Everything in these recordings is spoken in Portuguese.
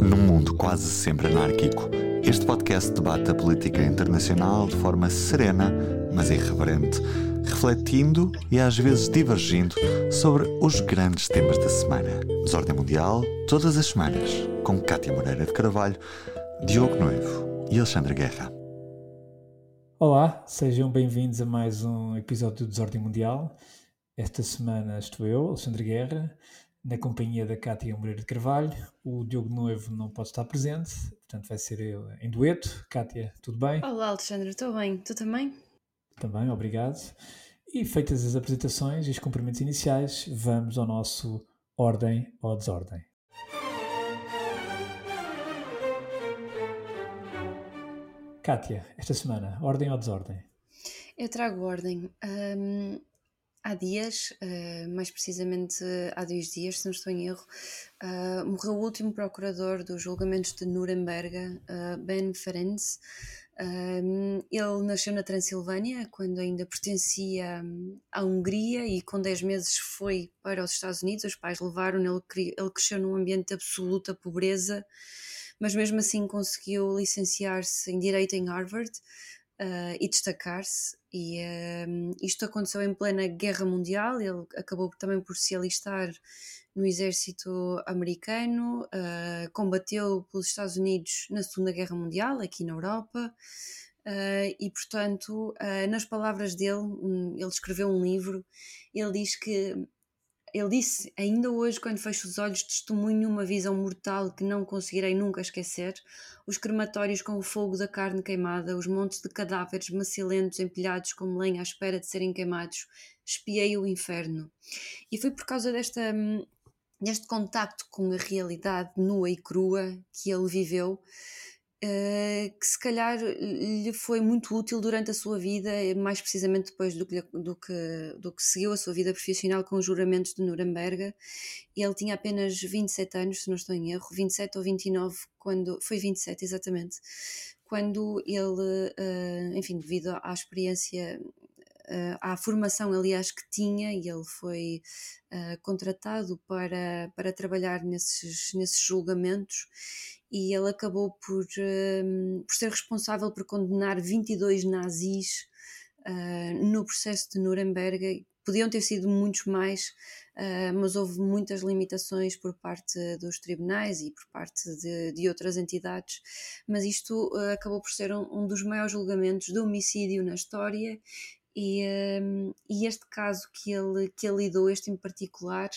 Num mundo quase sempre anárquico, este podcast debate a política internacional de forma serena, mas irreverente, refletindo e às vezes divergindo sobre os grandes temas da semana. Desordem Mundial, todas as semanas, com Cátia Moreira de Carvalho, Diogo Noivo e Alexandre Guerra. Olá, sejam bem-vindos a mais um episódio do Desordem Mundial. Esta semana estou eu, Alexandre Guerra, na companhia da Cátia Moreira de Carvalho. O Diogo Noivo não pode estar presente, portanto vai ser eu em dueto. Cátia, tudo bem? Olá, Alexandre, estou bem. Tu também? Também, obrigado. E feitas as apresentações e os cumprimentos iniciais, vamos ao nosso Ordem ou Desordem. Cátia, esta semana, ordem ou desordem? Eu trago ordem. Um, há dias, uh, mais precisamente há dois dias, se não estou em erro, uh, morreu o último procurador dos julgamentos de Nuremberg, uh, Ben Ferenc. Ele nasceu na Transilvânia, quando ainda pertencia hum, à Hungria, e com 10 meses foi para os Estados Unidos. Os pais levaram, ele, ele cresceu num ambiente de absoluta pobreza mas mesmo assim conseguiu licenciar-se em Direito em Harvard uh, e destacar-se. E uh, isto aconteceu em plena Guerra Mundial, ele acabou também por se alistar no exército americano, uh, combateu pelos Estados Unidos na Segunda Guerra Mundial, aqui na Europa. Uh, e portanto, uh, nas palavras dele, um, ele escreveu um livro. Ele diz que ele disse: Ainda hoje, quando fecho os olhos, testemunho uma visão mortal que não conseguirei nunca esquecer. Os crematórios com o fogo da carne queimada, os montes de cadáveres macilentos empilhados como lenha à espera de serem queimados. Espiei o inferno. E foi por causa desta, deste contacto com a realidade nua e crua que ele viveu que se calhar lhe foi muito útil durante a sua vida, mais precisamente depois do que, do que, do que seguiu a sua vida profissional com os juramentos de Nuremberg. Ele tinha apenas 27 anos, se não estou em erro, 27 ou 29, quando, foi 27 exatamente, quando ele, uh, enfim, devido à experiência uh, à formação, aliás, que tinha, e ele foi uh, contratado para, para trabalhar nesses, nesses julgamentos, e ele acabou por, uh, por ser responsável por condenar 22 nazis no processo de Nuremberg. Podiam ter sido muitos mais, mas houve muitas limitações por parte dos tribunais e por parte de, de outras entidades. Mas isto acabou por ser um, um dos maiores julgamentos de homicídio na história e, um, e este caso que ele, que ele lidou, este em particular,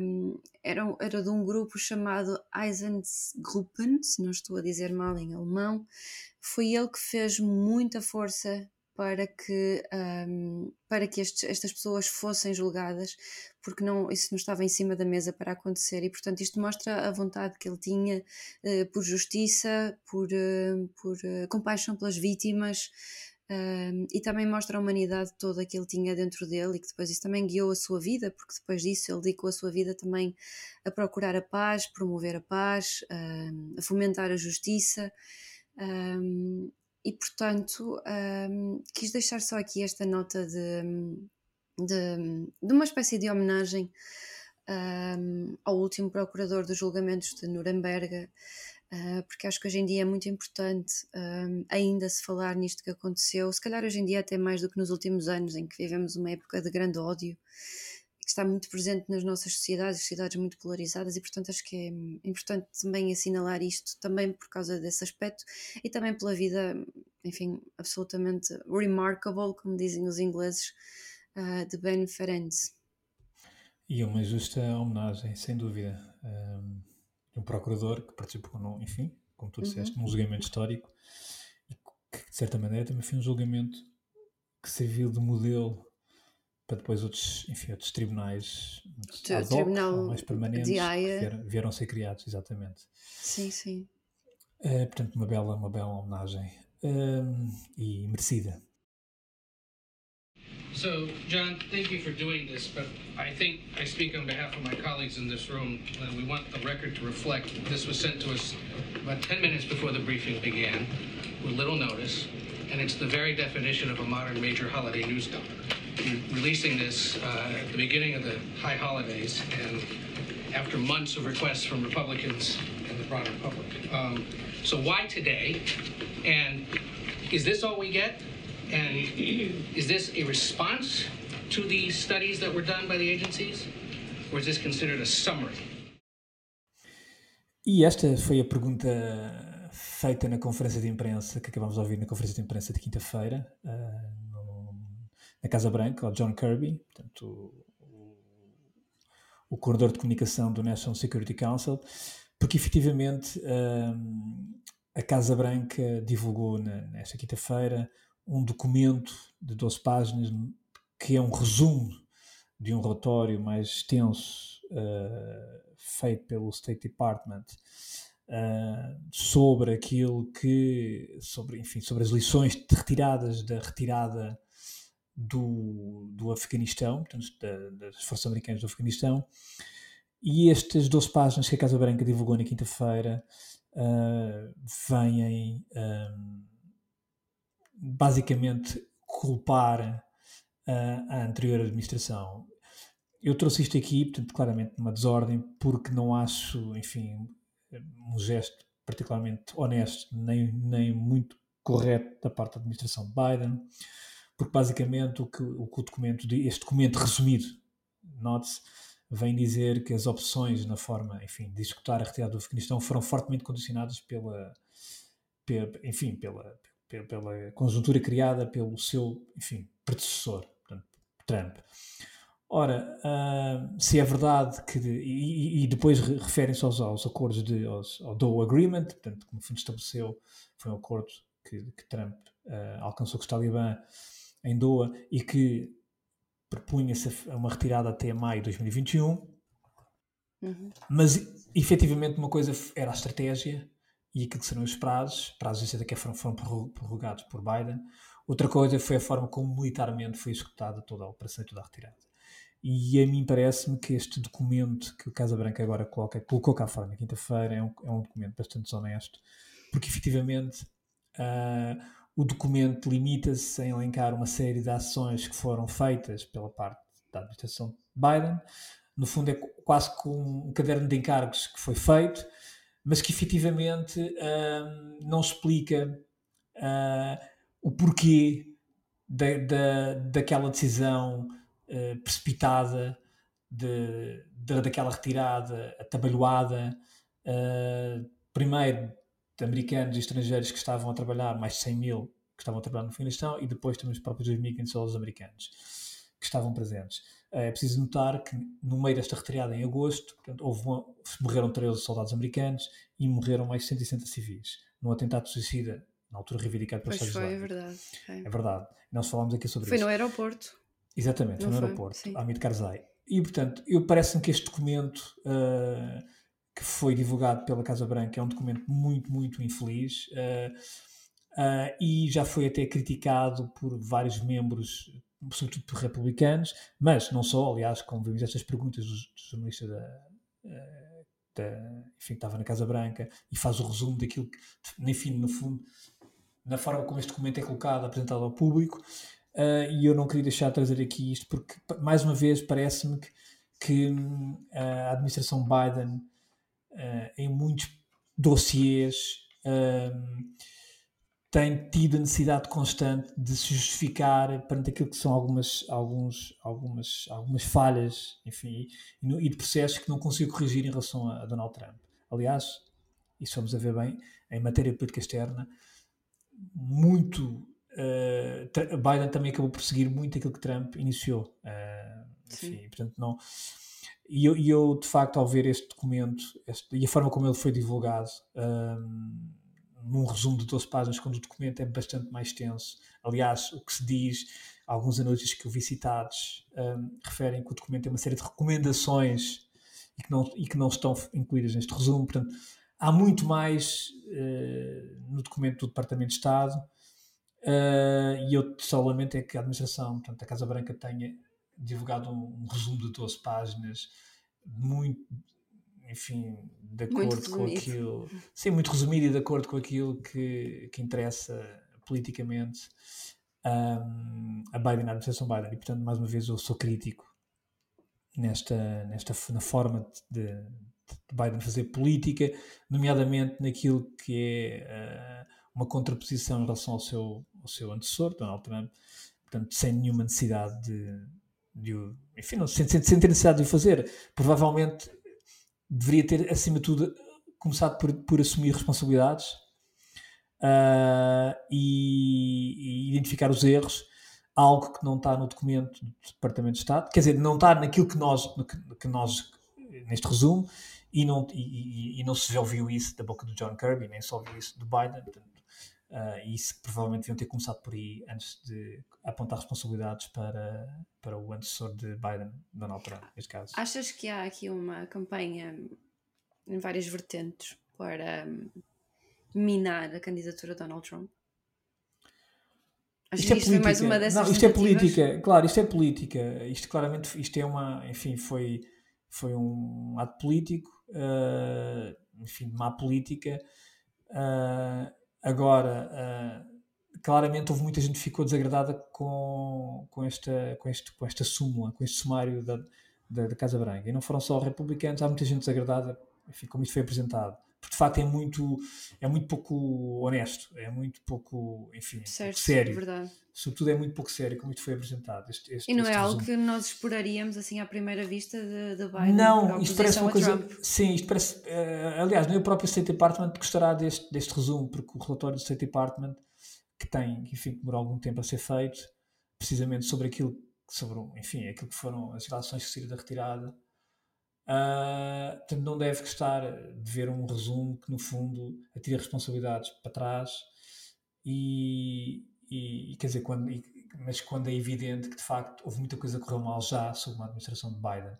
um, era, era de um grupo chamado Eisensgruppen, se não estou a dizer mal em alemão. Foi ele que fez muita força para que, um, para que estes, estas pessoas fossem julgadas, porque não, isso não estava em cima da mesa para acontecer, e portanto isto mostra a vontade que ele tinha uh, por justiça, por, uh, por uh, compaixão pelas vítimas, e também mostra a humanidade toda que ele tinha dentro dele e que depois isso também guiou a sua vida, porque depois disso ele dedicou a sua vida também a procurar a paz, promover a paz, a fomentar a justiça. Um, e portanto, quis deixar só aqui esta nota de, de, de uma espécie de homenagem ao último procurador dos julgamentos de Nuremberg. Uh, porque acho que hoje em dia é muito importante uh, ainda se falar nisto que aconteceu, se calhar hoje em dia até mais do que nos últimos anos, em que vivemos uma época de grande ódio, que está muito presente nas nossas sociedades, sociedades muito polarizadas, e portanto acho que é importante também assinalar isto, também por causa desse aspecto, e também pela vida, enfim, absolutamente remarkable, como dizem os ingleses, uh, de Ben Ferenc. E uma justa homenagem, sem dúvida. Um um procurador que participou, no, enfim, como tu disseste, uhum. num julgamento histórico e que, de certa maneira, também foi um julgamento que serviu de modelo para depois outros, enfim, outros tribunais hoc, tribunal mais permanentes vieram, vieram, ser criados, exatamente. Sim, sim. Uh, portanto, uma bela, uma bela homenagem uh, e merecida. So, John, thank you for doing this, but I think I speak on behalf of my colleagues in this room, and we want the record to reflect that this was sent to us about 10 minutes before the briefing began, with little notice, and it's the very definition of a modern major holiday news dump. Releasing this uh, at the beginning of the high holidays, and after months of requests from Republicans and the broader public. Um, so why today? And is this all we get? And is this a response to the studies that were done by the agencies? Or is this considered a summary? E esta foi a pergunta feita na conferência de imprensa, que acabamos de ouvir na conferência de imprensa de quinta-feira, uh, na Casa Branca, ao John Kirby, portanto, o, o coordenador de comunicação do National Security Council, porque efetivamente uh, a Casa Branca divulgou na, nesta quinta-feira um documento de 12 páginas que é um resumo de um relatório mais extenso uh, feito pelo State Department uh, sobre aquilo que, sobre, enfim, sobre as lições retiradas da retirada do, do Afeganistão, portanto, da, das forças americanas do Afeganistão, e estas 12 páginas que a Casa Branca divulgou na quinta-feira uh, vêm basicamente culpar a anterior administração. Eu trouxe isto aqui, portanto, claramente numa desordem, porque não acho, enfim, um gesto particularmente honesto, nem, nem muito correto da parte da administração Biden, porque basicamente o que o, que o documento, este documento resumido, note-se, vem dizer que as opções na forma, enfim, de executar a retirada do Afeganistão foram fortemente condicionadas pela, pela enfim, pela, pela, conjuntura criada pelo seu, enfim, predecessor, portanto, Trump. Ora, uh, se é verdade que. E, e, depois referem-se aos, aos, acordos de, aos, ao Doe Agreement, portanto, como fundo estabeleceu, foi um acordo que, que Trump uh, alcançou com os Talibã em Doha e que propunha-se uma retirada até maio de 2021. Uhum. Mas efetivamente uma coisa era a estratégia e aquilo que serão os prazos, prazos até que foram, foram prorrogados por Biden. Outra coisa foi a forma como militarmente foi executada toda a operação e toda a retirada. E a mim parece-me que este documento que o Casa Branca agora coloca, colocou cá fora na quinta-feira é um, é um documento bastante desonesto, porque efetivamente uh, o documento limita-se a elencar uma série de ações que foram feitas pela parte da administração Biden. No fundo, é quase com um caderno de encargos que foi feito, mas que efetivamente uh, não explica uh, o porquê da, da, daquela decisão eh, precipitada de, de, daquela retirada atabalhoada, uh, primeiro de americanos e estrangeiros que estavam a trabalhar, mais de 100 mil que estavam a trabalhar no Afeganistão, e depois também os próprios 2.500 soldados americanos que estavam presentes. Eh, é preciso notar que no meio desta retirada, em agosto, portanto, houve uma, morreram 13 soldados americanos e morreram mais de 160 civis, num atentado suicida, na altura reivindicado pelos Estados Unidos. Foi, é verdade. É. é verdade. Nós falámos aqui sobre foi isso. Foi no aeroporto. Exatamente, foi no aeroporto, sim. Hamid Karzai. E, portanto, parece-me que este documento uh, que foi divulgado pela Casa Branca é um documento muito, muito infeliz uh, uh, e já foi até criticado por vários membros, sobretudo por republicanos, mas não só, aliás, como vimos estas perguntas do, do jornalista da, da, enfim, estava na Casa Branca e faz o resumo daquilo que, enfim, no fundo, na forma como este documento é colocado, apresentado ao público, Uh, e eu não queria deixar de trazer aqui isto porque, mais uma vez, parece-me que, que uh, a administração Biden, uh, em muitos dossiês, tem tido a necessidade constante de se justificar perante aquilo que são algumas, alguns, algumas, algumas falhas enfim, e, e de processos que não consigo corrigir em relação a, a Donald Trump. Aliás, se vamos a ver bem, em matéria de política externa, muito uh, Biden também acabou por seguir muito aquilo que Trump iniciou. Uh, enfim, portanto, não. E eu, eu, de facto, ao ver este documento este, e a forma como ele foi divulgado, um, num resumo de 12 páginas, quando o documento é bastante mais extenso, aliás, o que se diz, alguns analistas que eu vi citados um, referem que o documento tem uma série de recomendações e que não, e que não estão incluídas neste resumo. Portanto, há muito mais uh, no documento do Departamento de Estado Uh, e eu só lamento é que a administração, portanto, a Casa Branca tenha divulgado um, um resumo de 12 páginas, muito, enfim, de acordo com aquilo. Sim, muito resumido e de acordo com aquilo que, que interessa politicamente um, a Biden, a administração Biden. E, portanto, mais uma vez, eu sou crítico nesta, nesta na forma de, de Biden fazer política, nomeadamente naquilo que é uh, uma contraposição em relação ao seu, ao seu antecessor, Donald Trump, portanto, sem nenhuma necessidade de, de enfim, não, sem, sem, sem ter necessidade de o fazer. Provavelmente deveria ter, acima de tudo, começado por, por assumir responsabilidades uh, e, e, identificar os erros, algo que não está no documento do Departamento de Estado, quer dizer, não está naquilo que nós, que, que nós neste resumo, e não, e, e, não se ouviu isso da boca do John Kirby, nem só ouviu isso do Biden, portanto, Uh, e isso provavelmente deviam ter começado por aí antes de apontar responsabilidades para, para o antecessor de Biden, Donald Trump, neste caso. Achas que há aqui uma campanha em várias vertentes para um, minar a candidatura de Donald Trump? Acho isto que é política. mais uma dessas Não, isto é política, claro, isto é política. Isto claramente, isto é uma, enfim, foi, foi um ato político, uh, enfim, má política. Uh, Agora, uh, claramente houve muita gente que ficou desagradada com, com, esta, com, este, com esta súmula, com este sumário da, da, da, Casa Branca. E não foram só republicanos, há muita gente desagradada, enfim, como isto foi apresentado. Porque de facto é muito, é muito pouco honesto, é muito pouco, enfim, certo, pouco sério. Verdade sobretudo é muito pouco sério como isto foi apresentado. Este, este, e não é algo que nós esperaríamos assim à primeira vista de, de Biden? Não, isto parece uma coisa. Trump. Sim, isto parece. Uh, aliás, nem o próprio State Department gostará deste, deste resumo, porque o relatório do State Department, que tem, enfim, que demorou algum tempo a ser feito, precisamente sobre aquilo, sobre, enfim, aquilo que foram as relações que saíram da retirada. Uh, portanto, não deve gostar de ver um resumo que, no fundo, atira responsabilidades para trás e, e, quer dizer, quando, e, mas quando é evidente que de facto houve muita coisa que correu mal já sob uma administração de Biden.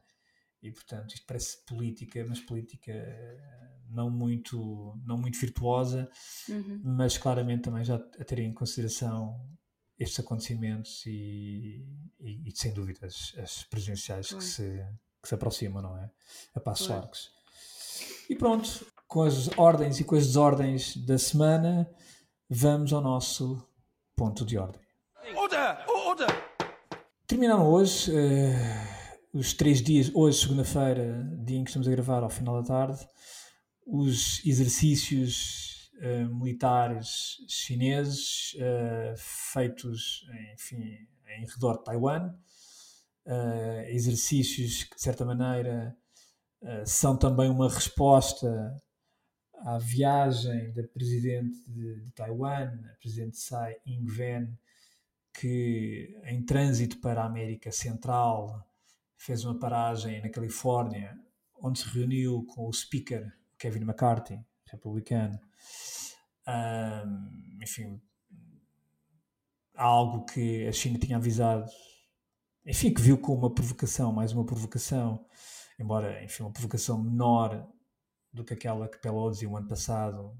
E portanto, isto parece política, mas política eh, não muito, não muito virtuosa, uhum. mas claramente também já a ter em consideração estes acontecimentos e, e, e sem dúvida as, as presidenciais que, se, que se aproximam, não é? A passos largos. E pronto, com as ordens e com as desordens da semana, vamos ao nosso ponto de ordem. Order! Order! Terminaram hoje uh, os três dias, hoje, segunda-feira, dia em que estamos a gravar, ao final da tarde, os exercícios uh, militares chineses uh, feitos, enfim, em redor de Taiwan. Exercícios que, de certa maneira, são também uma resposta à viagem da presidente de, de Taiwan, a presidente Tsai Ing-wen, que em trânsito para a América Central fez uma paragem na Califórnia, onde se reuniu com o speaker Kevin McCarthy, republicano. Um, enfim, algo que a China tinha avisado, enfim, que viu como uma provocação, mais uma provocação, embora, enfim, uma provocação menor do que aquela que Pelosi o ano passado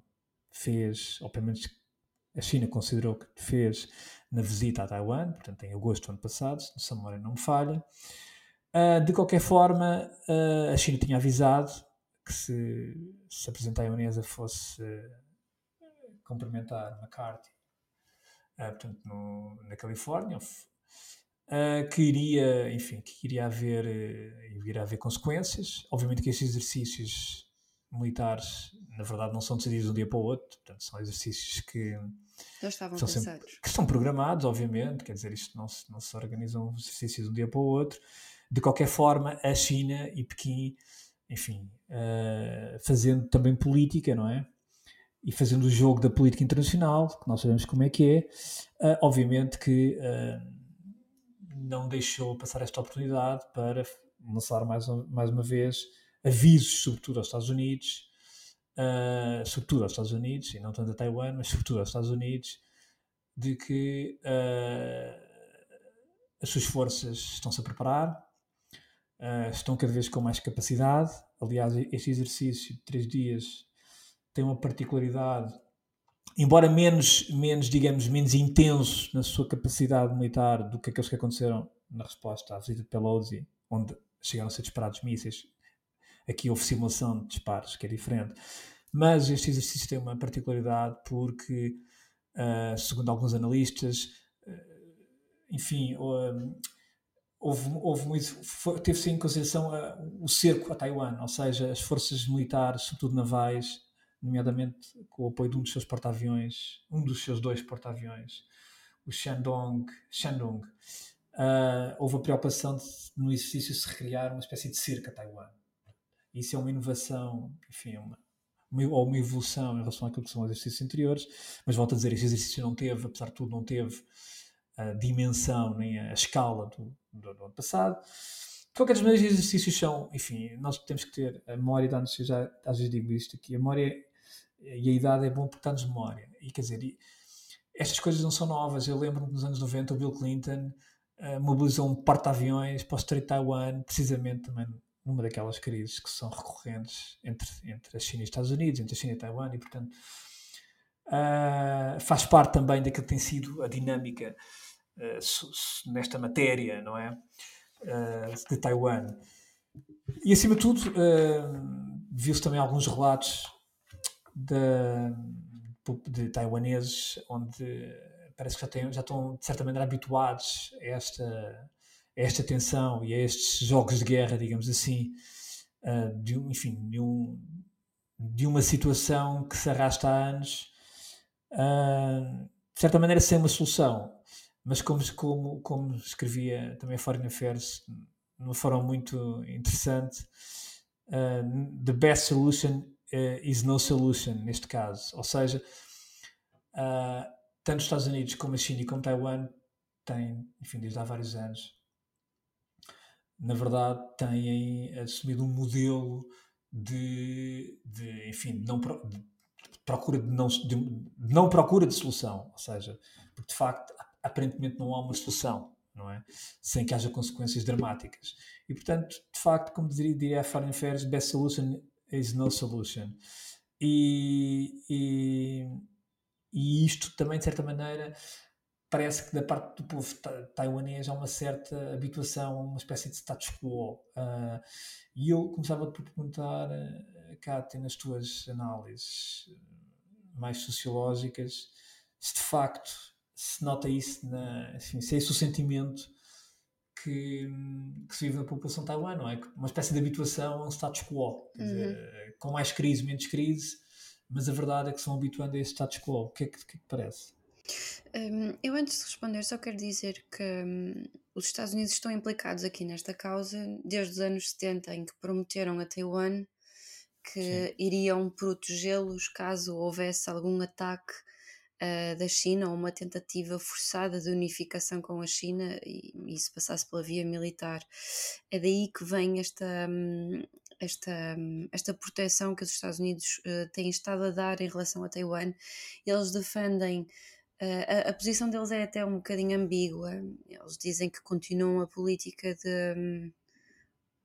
fez, ou pelo menos a China considerou que fez na visita a Taiwan, portanto em agosto do ano passado, se a memória não me falha. Uh, de qualquer forma, uh, a China tinha avisado que se, se a Presidente taiwanesa fosse uh, cumprimentar McCarthy, portanto no, na Califórnia, que iria, enfim, que iria haver, iria haver consequências. Obviamente que estes exercícios militares, na verdade, não são decididos de um dia para o outro, portanto, são exercícios que, estavam são sempre, que estão programados, obviamente, quer dizer, isto não se, não se organizam exercícios de um dia para o outro. De qualquer forma, a China e Pequim, enfim, uh, fazendo também política, não é? E fazendo o jogo da política internacional, que nós sabemos como é que é, uh, obviamente que uh, não deixou passar esta oportunidade para lançar mais, mais uma vez avisos, sobretudo aos Estados Unidos, uh, sobretudo aos Estados Unidos, e não tanto a Taiwan, mas sobretudo aos Estados Unidos, de que uh, as suas forças estão-se a preparar, uh, estão cada vez com mais capacidade. Aliás, este exercício de três dias tem uma particularidade, embora menos, menos, digamos, menos intenso na sua capacidade militar do que aqueles que aconteceram na resposta à visita de Pelosi, onde chegaram a ser disparados mísseis Aqui houve simulação de disparos, que é diferente. Mas este exercício tem uma particularidade porque, uh, segundo alguns analistas, uh, enfim, uh, houve, houve muito, teve-se em consideração o cerco a Taiwan, ou seja, as forças militares, sobretudo navais, nomeadamente com o apoio de um dos seus porta-aviões, um dos seus dois porta-aviões, o Shandong, Shandong uh, houve a preocupação de, no exercício se recriar uma espécie de cerco a Taiwan. Isso é uma inovação, enfim, uma, uma, ou uma evolução em relação àquilo que são os exercícios anteriores, mas volto a dizer, este exercício não teve, apesar de tudo, não teve a dimensão nem a escala do, do, do ano passado. De qualquer maneira, os exercícios são, enfim, nós temos que ter a memória, eu já às vezes digo isto aqui, a memória e a idade é bom porque dá-nos memória. E quer dizer, e, estas coisas não são novas. Eu lembro-me nos anos 90 o Bill Clinton uh, mobilizou um porta-aviões para o Strait Taiwan, precisamente também numa daquelas crises que são recorrentes entre, entre a China e os Estados Unidos, entre a China e Taiwan, e portanto uh, faz parte também daquilo que tem sido a dinâmica uh, nesta matéria, não é? De Taiwan. E acima de tudo, viu-se também alguns relatos de, de taiwaneses onde parece que já, têm, já estão de certa maneira habituados a esta a esta tensão e a estes jogos de guerra, digamos assim, uh, de, enfim, de, um, de, uma situação que se arrasta há anos, uh, de certa maneira sem uma solução, mas como, como, como escrevia também a Foreign Affairs, uma forma muito interessante, uh, the best solution is no solution, neste caso. Ou seja, tanto os Estados Unidos como a China e como Taiwan têm, enfim, desde há vários anos, na verdade, têm assumido um modelo de, de enfim, de não, de procura de não, de, não procura de solução, ou seja, porque de facto aparentemente não há uma solução, não é? Sem que haja consequências dramáticas. E portanto, de facto, como diria, diria a Foreign Affairs, best solution is no solution. E, e, e isto também, de certa maneira, parece que da parte do povo taiwanês há uma certa habituação a uma espécie de status quo. Uh, e eu começava por perguntar, Kátia, nas tuas análises mais sociológicas, se de facto se nota isso, na, assim, se é esse o sentimento que, que, se vive na população taiwan, não é? Uma espécie de habituação a um status quo, uhum. dizer, com mais crise, menos crise, mas a verdade é que são habituando a esse status quo. O que é que, que, é que parece? Um, eu antes de responder só quero dizer que um, os Estados Unidos estão implicados aqui nesta causa desde os anos 70 em que prometeram a Taiwan que Sim. iriam protegê-los caso houvesse algum ataque uh, da China ou uma tentativa forçada de unificação com a China e isso passasse pela via militar. É daí que vem esta, um, esta, esta proteção que os Estados Unidos uh, têm estado a dar em relação a Taiwan. Eles defendem a, a, posição deles é até um bocadinho ambígua. Eles dizem que continuam a política de um,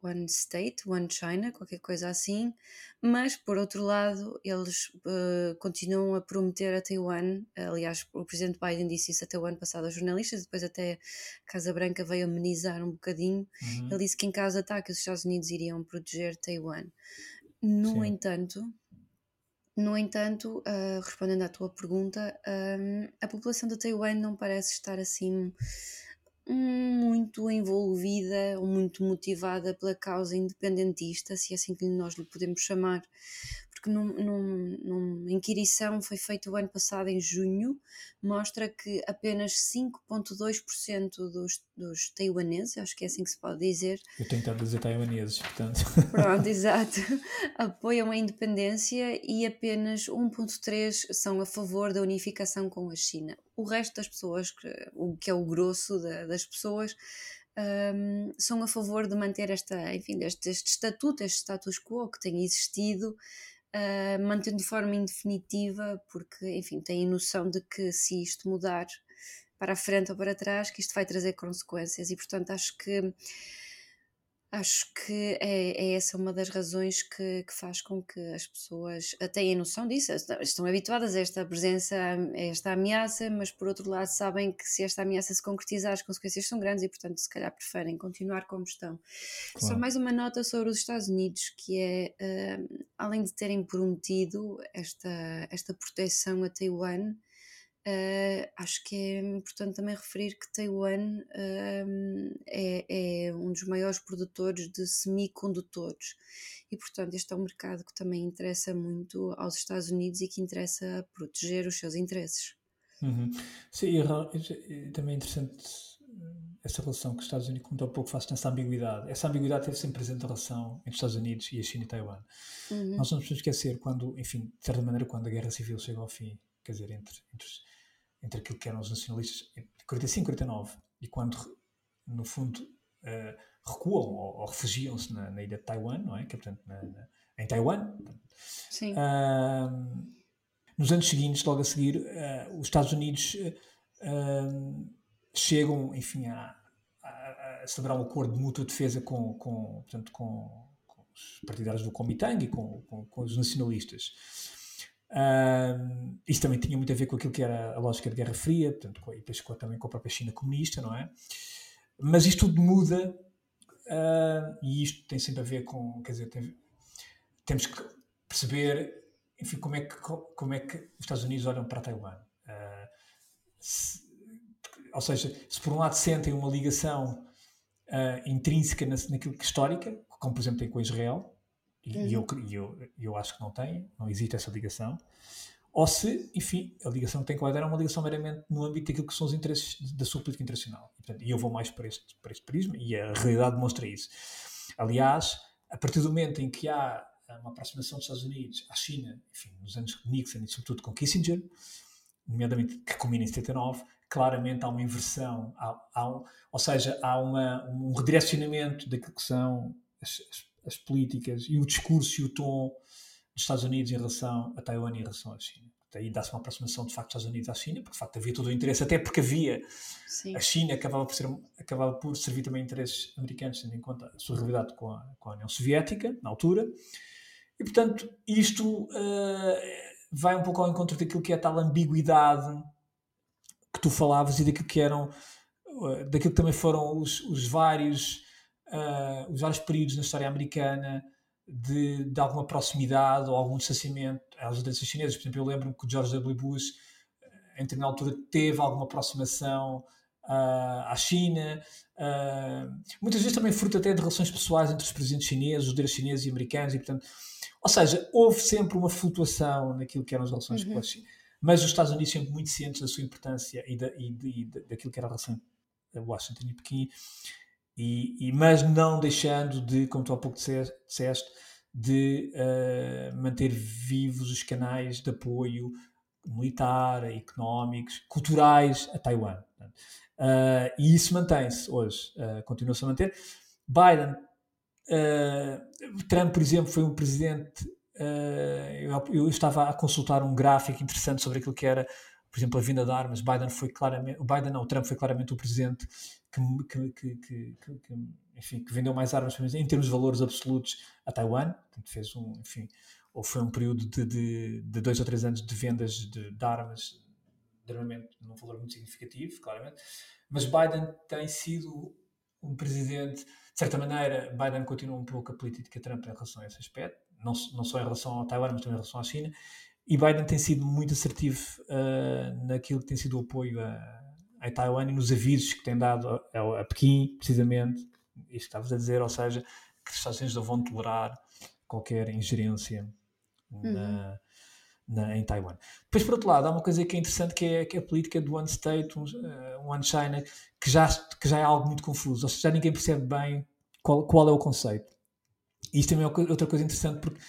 One State, One China, qualquer coisa assim, mas por outro lado, eles uh, continuam a prometer a Taiwan. Aliás, o presidente Biden disse isso até o ano passado aos jornalistas, depois até a Casa Branca veio amenizar um bocadinho. Uhum. Ele disse que em caso de ataque, os Estados Unidos iriam proteger Taiwan. No Sim. entanto, no entanto, uh, respondendo à tua pergunta, um, a população de Taiwan não parece estar assim muito envolvida ou muito motivada pela causa independentista, se é assim que nós lhe podemos chamar, porque num, num, numa inquirição foi feita o ano passado, em junho, mostra que apenas 5,2% dos, dos taiwaneses, acho que é assim que se pode dizer. Eu tenho tentado dizer taiwaneses, portanto. Pronto, exato. Apoiam a independência e apenas 1,3% são a favor da unificação com a China. O resto das pessoas, o que é o grosso da, das pessoas, um, são a favor de manter esta, enfim, este, este estatuto, este status quo que tem existido uh, mantendo de forma indefinitiva, porque, enfim, têm noção de que se isto mudar para a frente ou para trás, que isto vai trazer consequências. E, portanto, acho que Acho que é, é, essa uma das razões que, que, faz com que as pessoas tenham noção disso. Estão habituadas a esta presença, a esta ameaça, mas por outro lado sabem que se esta ameaça se concretizar, as consequências são grandes e, portanto, se calhar preferem continuar como estão. Claro. Só mais uma nota sobre os Estados Unidos, que é, uh, além de terem prometido esta, esta proteção a Taiwan, Uh, acho que é importante também referir que Taiwan uh, é, é, um dos maiores produtores de semicondutores e, portanto, este é um mercado que também interessa muito aos Estados Unidos e que interessa proteger os seus interesses. Uhum. Sim, e, também é interessante essa relação que os Estados Unidos, como há pouco, faz essa ambiguidade. Essa ambiguidade teve sempre presente a relação entre os Estados Unidos e a China e Taiwan. Uhum. Nós não podemos esquecer quando, enfim, de certa maneira, quando a guerra civil chega ao fim, quer dizer, entre, entre entre aquilo que eram os nacionalistas em 45 e 49 e quando, no fundo, uh, recuam ou, ou refugiam-se na, na, ilha de Taiwan, não é? Que é, portanto, na, na, em Taiwan. Sim. Uh, nos anos seguintes, logo a seguir, uh, os Estados Unidos chegam, enfim, a, a, a, celebrar um acordo de mútua defesa com, com, portanto, com, com os partidários do Kuomintang e com, com os nacionalistas. Uh, isso também tinha muito a ver com aquilo que era a lógica de Guerra Fria, portanto, com, e depois com, também com a própria China comunista, não é? Mas isto tudo muda uh, e isto tem sempre a ver com, quer dizer, tem, temos que perceber, enfim, como é que, como é que os Estados Unidos olham para Taiwan. Uh, se, ou seja, se por um lado sentem uma ligação intrínseca na, naquilo que é histórica, como por exemplo tem com Israel, e, uhum. eu, eu, eu acho que não tem, não existe essa ligação, ou se, enfim, a ligação que tem com a EDER é uma ligação meramente no âmbito daquilo que são os interesses da sua política internacional. E, portanto, eu vou mais para este, para este prisma e a realidade demonstra isso. Aliás, a partir do momento em que há uma aproximação dos Estados Unidos à China, enfim, nos anos de Nixon e sobretudo com Kissinger, nomeadamente que culmina em 79, claramente há uma inversão, há, há um, ou seja, há uma, um redirecionamento daquilo que são as, as as políticas e o discurso e o tom dos Estados Unidos em relação a Taiwan e em relação à China. Aí dá-se uma aproximação de facto dos Estados Unidos à China, porque de facto havia todo o interesse, até porque havia Sim. a China acabava por, ser, acabava por servir também interesses americanos, tendo em conta a sua rivalidade com a, com a União Soviética, na altura, e portanto isto uh, vai um pouco ao encontro daquilo que é a tal ambiguidade que tu falavas e daquilo que eram, uh, daquilo que também foram os, os vários uh, os vários períodos na história americana de, de alguma proximidade ou algum distanciamento às lideranças chinesas. Por exemplo, eu lembro-me que o George W. Bush, em determinada altura, teve alguma aproximação uh, à China. Uh, muitas vezes também fruto até de relações pessoais entre os presidentes chineses, os líderes chineses e americanos, e portanto, ou seja, houve sempre uma flutuação naquilo que eram as relações uhum. com a China. Mas os Estados Unidos sempre muito cientes da sua importância e, da, e, de, e daquilo que era a relação Washington e Pequim e, e, mas não deixando de, como tu há pouco disseste, de uh, manter vivos os canais de apoio militar, económicos, culturais a Taiwan. Uh, e isso mantém-se hoje, uh, continua-se a manter. Biden, Trump, por exemplo, foi um presidente. Eu, eu, estava a consultar um gráfico interessante sobre aquilo que era, por exemplo, a vinda de armas. Biden foi claramente, o Biden não, o Trump foi claramente o presidente que, que, que, que, enfim, que vendeu mais armas em termos de valores absolutos a Taiwan, portanto fez um, enfim, ou foi um período de, de, de dois ou três anos de vendas de, de armas de armamento num valor muito significativo, claramente, mas Biden tem sido um presidente, de certa maneira, Biden continua um pouco a política Trump em relação a esse aspecto, não, não só em relação ao Taiwan, mas também em relação à China, e Biden tem sido muito assertivo uh, naquilo que tem sido o apoio a, em Taiwan e nos avisos que tem dado a, a Pequim, precisamente, isto que estavas a dizer, ou seja, que os Estados Unidos não vão tolerar qualquer ingerência na, uhum. na, em Taiwan. Depois, por outro lado, há uma coisa que é interessante que é, que é a política do One State, um, uh, One China, que já, que já é algo muito confuso, ou seja, já ninguém percebe bem qual, qual é o conceito. E isto também é outra coisa interessante, porque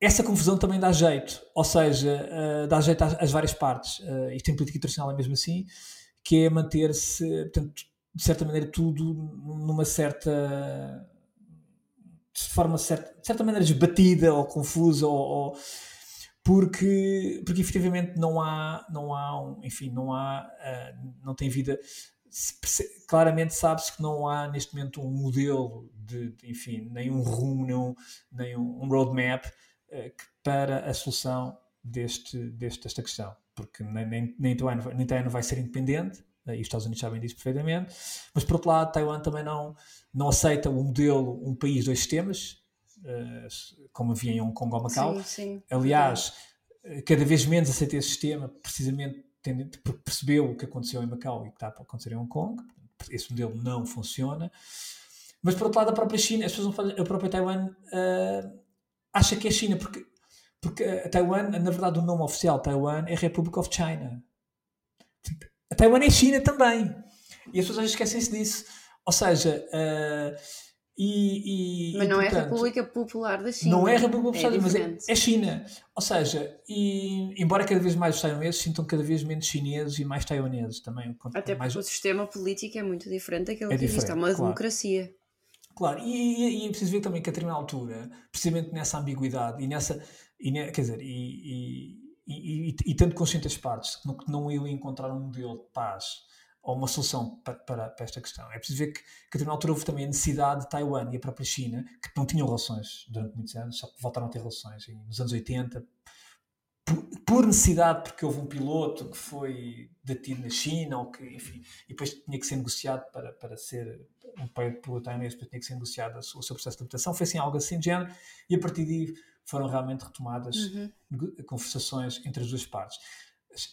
essa confusão também dá jeito, ou seja, uh, dá jeito às, às várias partes. Uh, isto em política internacional é mesmo assim, que é manter-se, portanto, de certa maneira, tudo numa certa. de forma certa, de certa maneira desbatida ou confusa, ou, ou, porque, porque efetivamente não há, não há um, enfim, não há, uh, não tem vida. claramente sabe-se que não há neste momento um modelo de, de enfim, nem um rumo, nem um, nem um roadmap para a solução deste, deste, desta questão porque nem, nem, nem, Taiwan, nem Taiwan vai ser independente, eh, e os Estados Unidos sabem disso perfeitamente, mas por outro lado, Taiwan também não, não aceita o modelo um país, dois sistemas, eh, como havia em Hong Kong ou Macau. Sim, sim. Aliás, eh, cada vez menos aceita esse sistema, precisamente percebeu o que aconteceu em Macau e o que está a acontecer em Hong Kong. Esse modelo não funciona. Mas, por outro lado, a própria China, as pessoas não fazem, a própria Taiwan uh, acha que é China, porque, porque a Taiwan, na verdade, o nome oficial Taiwan é Republic of China. A Taiwan é China também. E as pessoas esquecem-se disso. Ou seja, uh, e, e, mas não e, portanto, é a República Popular da China. Não é a República Popular, é mas é, é, China. Ou seja, e, embora cada vez mais os taiwaneses sintam cada vez menos chineses e mais taiwaneses também. Até mais... porque o sistema político é muito diferente daquele é que existe. É uma claro. democracia. Claro, e, e, é preciso ver também que a determinada altura, precisamente nessa ambiguidade e nessa. E, quer dizer, e, e, e, tendo consciente as partes que não, que não iam encontrar um modelo de paz ou uma solução para, para, para, esta questão. É preciso ver que, que a determinada altura houve também a necessidade de Taiwan e a própria China, que não tinham relações durante muitos anos, só que voltaram a ter relações nos anos 80, por, por, necessidade, porque houve um piloto que foi detido na China, ou que, enfim, e depois tinha que ser negociado para, para ser um piloto taiwanês, depois tinha que ser negociado o seu processo de adaptação. Foi assim algo assim de género, e a partir daí foram realmente retomadas uhum. conversações entre as duas partes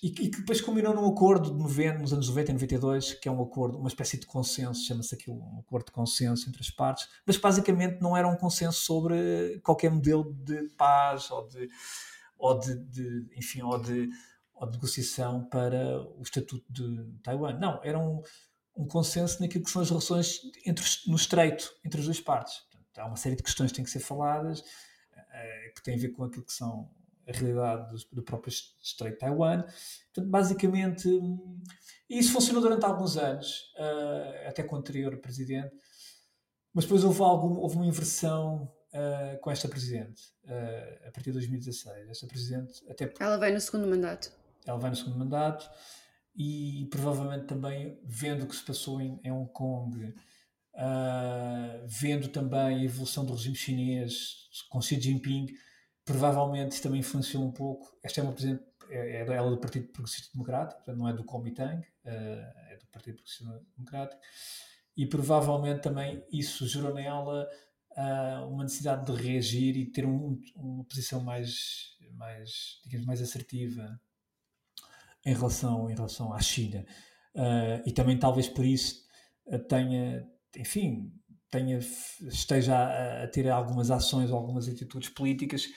e, que depois culminou num acordo de 90, nos anos 90 e 92, que é um acordo, uma espécie de consenso, chama-se aquilo um acordo de consenso entre as partes, mas basicamente não era um consenso sobre qualquer modelo de paz ou de, ou de, de enfim, ou de, ou de negociação para o estatuto de Taiwan. Não, era um, um consenso naquilo que são as relações entre, no estreito entre as duas partes. Portanto, há uma série de questões que têm que ser faladas, eh, que têm a ver com aquilo que são a realidade do, do próprio Estreito de Taiwan. Portanto, basicamente, isso funcionou durante alguns anos, uh, até com o anterior presidente, mas depois houve, algum, houve uma inversão uh, com esta presidente, uh, a partir de 2016. Esta presidente, até ela vai no segundo mandato. Ela vai no segundo mandato e provavelmente também vendo o que se passou em, em Hong Kong. Uh, vendo também a evolução do regime chinês com Xi Jinping, provavelmente também influenciou um pouco. Esta é uma presidente, é, é ela do Partido Progressista Democrático, não é do Kuomintang, uh, é do Partido Progressista Democrático, e provavelmente também isso gerou nela uh, uma necessidade de reagir e ter um, uma posição mais, mais, digamos, mais assertiva em relação, em relação à China. Uh, e também talvez por isso tenha, enfim, tenha, esteja a, a ter algumas ações, algumas atitudes políticas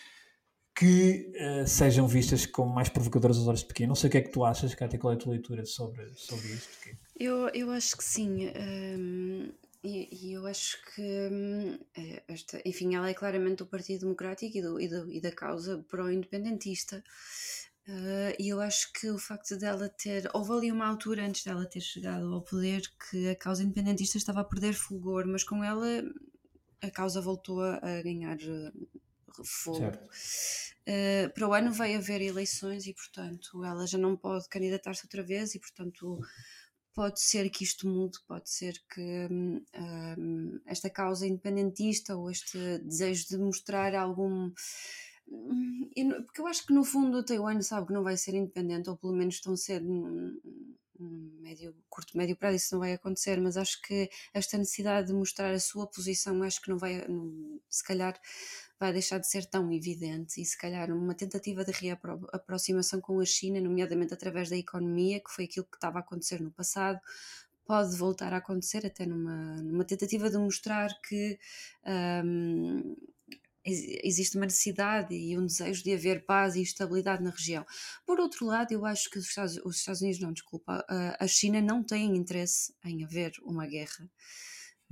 que uh, sejam vistas como mais provocadoras aos olhos de pequeno. Não sei o que é que tu achas, Cátia, qual é a tua leitura sobre, sobre isto? Eu, eu acho que sim. Um, e, eu acho que, um, é, esta, enfim, ela é claramente do Partido Democrático e, do, e, do, e da causa pró-independentista. Uh, e eu acho que o facto dela ter. Houve ali uma altura antes dela ter chegado ao poder que a causa independentista estava a perder fulgor, mas com ela a causa voltou a, ganhar fogo. Uh, para o ano vai haver eleições e, portanto, ela já não pode candidatar-se outra vez e, portanto, pode ser que isto mude, pode ser que um, esta causa independentista ou este desejo de mostrar algum. Porque eu acho que no fundo Taiwan sabe que não vai ser independente, ou pelo menos tão cedo, médio, curto, médio prazo isso não vai acontecer, mas acho que esta necessidade de mostrar a sua posição, acho que não vai, não, se calhar vai deixar de ser tão evidente. E se calhar uma tentativa de reaproximação com a China, nomeadamente através da economia, que foi aquilo que estava a acontecer no passado, pode voltar a acontecer até numa, numa tentativa de mostrar que um, existe uma necessidade e um desejo de haver paz e estabilidade na região. Por outro lado, eu acho que os Estados, os Estados Unidos, não, desculpa, a China não tem interesse em haver uma guerra.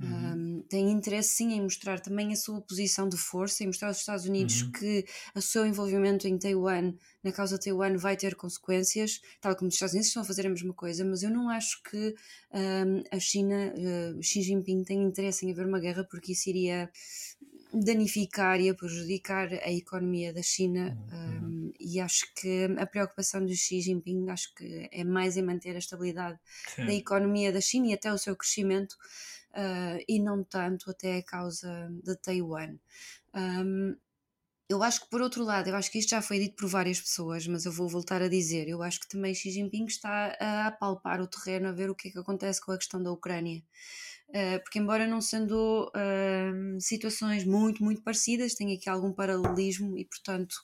Uhum. Um, tem interesse sim em mostrar também a sua posição de força, em mostrar aos Estados Unidos uhum. que o seu envolvimento em Taiwan, na causa de Taiwan, vai ter consequências, tal como os Estados Unidos estão a fazer a mesma coisa, mas eu não acho que um, a China, uh, Xi Jinping, tem interesse em haver uma guerra, porque isso iria danificar e a prejudicar a economia da China uhum. um, e acho que a preocupação de Xi Jinping acho que é mais em manter a estabilidade Sim. da economia da China e até o seu crescimento uh, e não tanto até a causa de Taiwan. Um, eu acho que, por outro lado, eu acho que isto já foi dito por várias pessoas, mas eu vou voltar a dizer: eu acho que também Xi Jinping está a apalpar o terreno, a ver o que é que acontece com a questão da Ucrânia. Uh, porque, embora não sendo uh, situações muito, muito parecidas, tem aqui algum paralelismo e, portanto,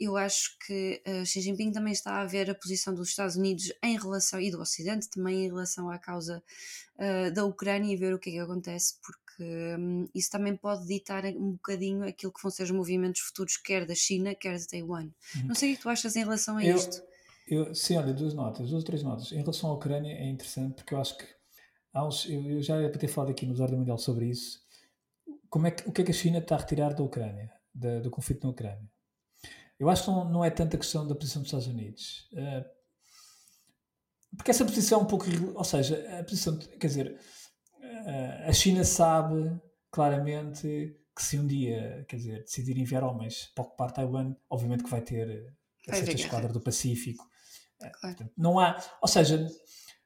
eu acho que uh, Xi Jinping também está a ver a posição dos Estados Unidos em relação, e do Ocidente também em relação à causa da Ucrânia e ver o que é que acontece, porque um, isso também pode ditar um bocadinho aquilo que vão ser os movimentos futuros, quer da China, quer de Taiwan. Uhum. Não sei o que tu achas em relação a eu, isto. Eu, sim, olha, duas notas, duas ou três notas. Em relação à Ucrânia é interessante porque eu acho que uns, eu, já ia ter falado aqui no Ordem Mundial sobre isso. Como é que, o que é que a China está a retirar da Ucrânia, da, do conflito na Ucrânia? Eu acho que não, não é tanta questão da posição dos Estados Unidos. Uh, porque essa posição é um pouco. Ou seja, a posição. Quer dizer, uh, a China sabe claramente que se um dia, quer dizer, decidir enviar homens para ocupar Taiwan, obviamente que vai ter a sexta esquadra do Pacífico. Claro. Portanto, não há. Ou seja,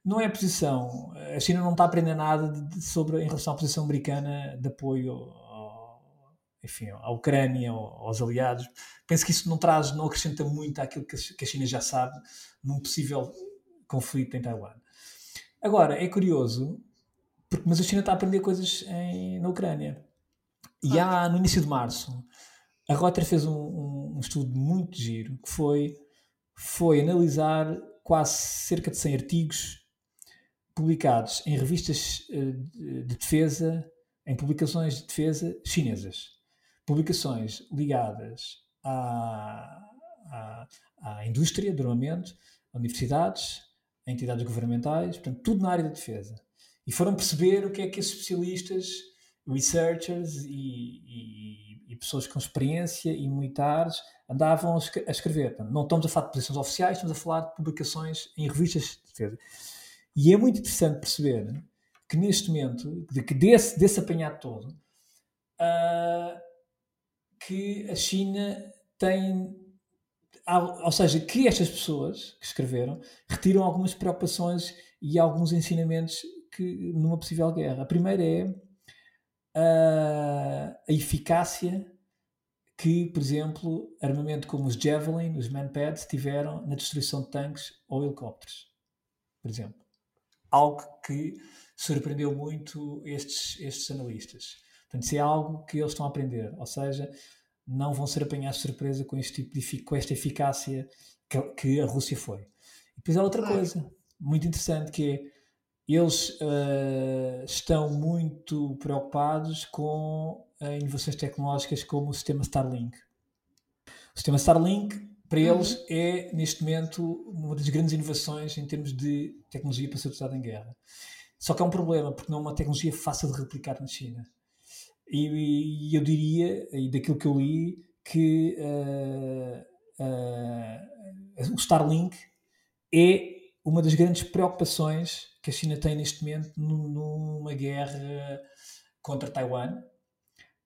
não é a posição. A China não está a aprender nada de, de, sobre, em relação à posição americana de apoio ao, enfim, à Ucrânia, aos aliados. Penso que isso não traz, não acrescenta muito àquilo que a China já sabe num possível conflito em Taiwan. Agora, é curioso, porque, mas a China está a aprender coisas em, na Ucrânia. E há, no início de março, a Reuters fez um, um, um, estudo muito giro que foi, foi analisar quase cerca de 100 artigos publicados em revistas eh, de defesa, em publicações de defesa chinesas. Publicações ligadas à, à, à indústria do armamento, a universidades, a entidades governamentais, portanto, tudo na área da defesa. E foram perceber o que é que esses especialistas, researchers e, e, e pessoas com experiência e militares andavam a escrever. Portanto, não estamos a falar de posições oficiais, estamos a falar de publicações em revistas de defesa. E é muito interessante perceber que neste momento, de que desse, desse apanhado todo, uh, que a China tem. Ou seja, que estas pessoas que escreveram retiram algumas preocupações e alguns ensinamentos que, numa possível guerra. A primeira é uh, a eficácia que, por exemplo, armamento como os Javelin, os Manpads, tiveram na destruição de tanques ou helicópteros, por exemplo algo que surpreendeu muito estes, estes analistas. Portanto, isso é algo que eles estão a aprender, ou seja, não vão ser apanhados de surpresa com, este tipo de, com esta eficácia que, que, a Rússia foi. E depois há outra coisa muito interessante que é eles uh, estão muito preocupados com uh, inovações tecnológicas como o sistema Starlink. O sistema Starlink para uhum. eles é, neste momento, uma das grandes inovações em termos de tecnologia para ser usada em guerra. Só que é um problema, porque não é uma tecnologia fácil de replicar na China. E, e eu diria, e daquilo que eu li, que uh, uh, o Starlink é uma das grandes preocupações que a China tem neste momento numa guerra contra Taiwan,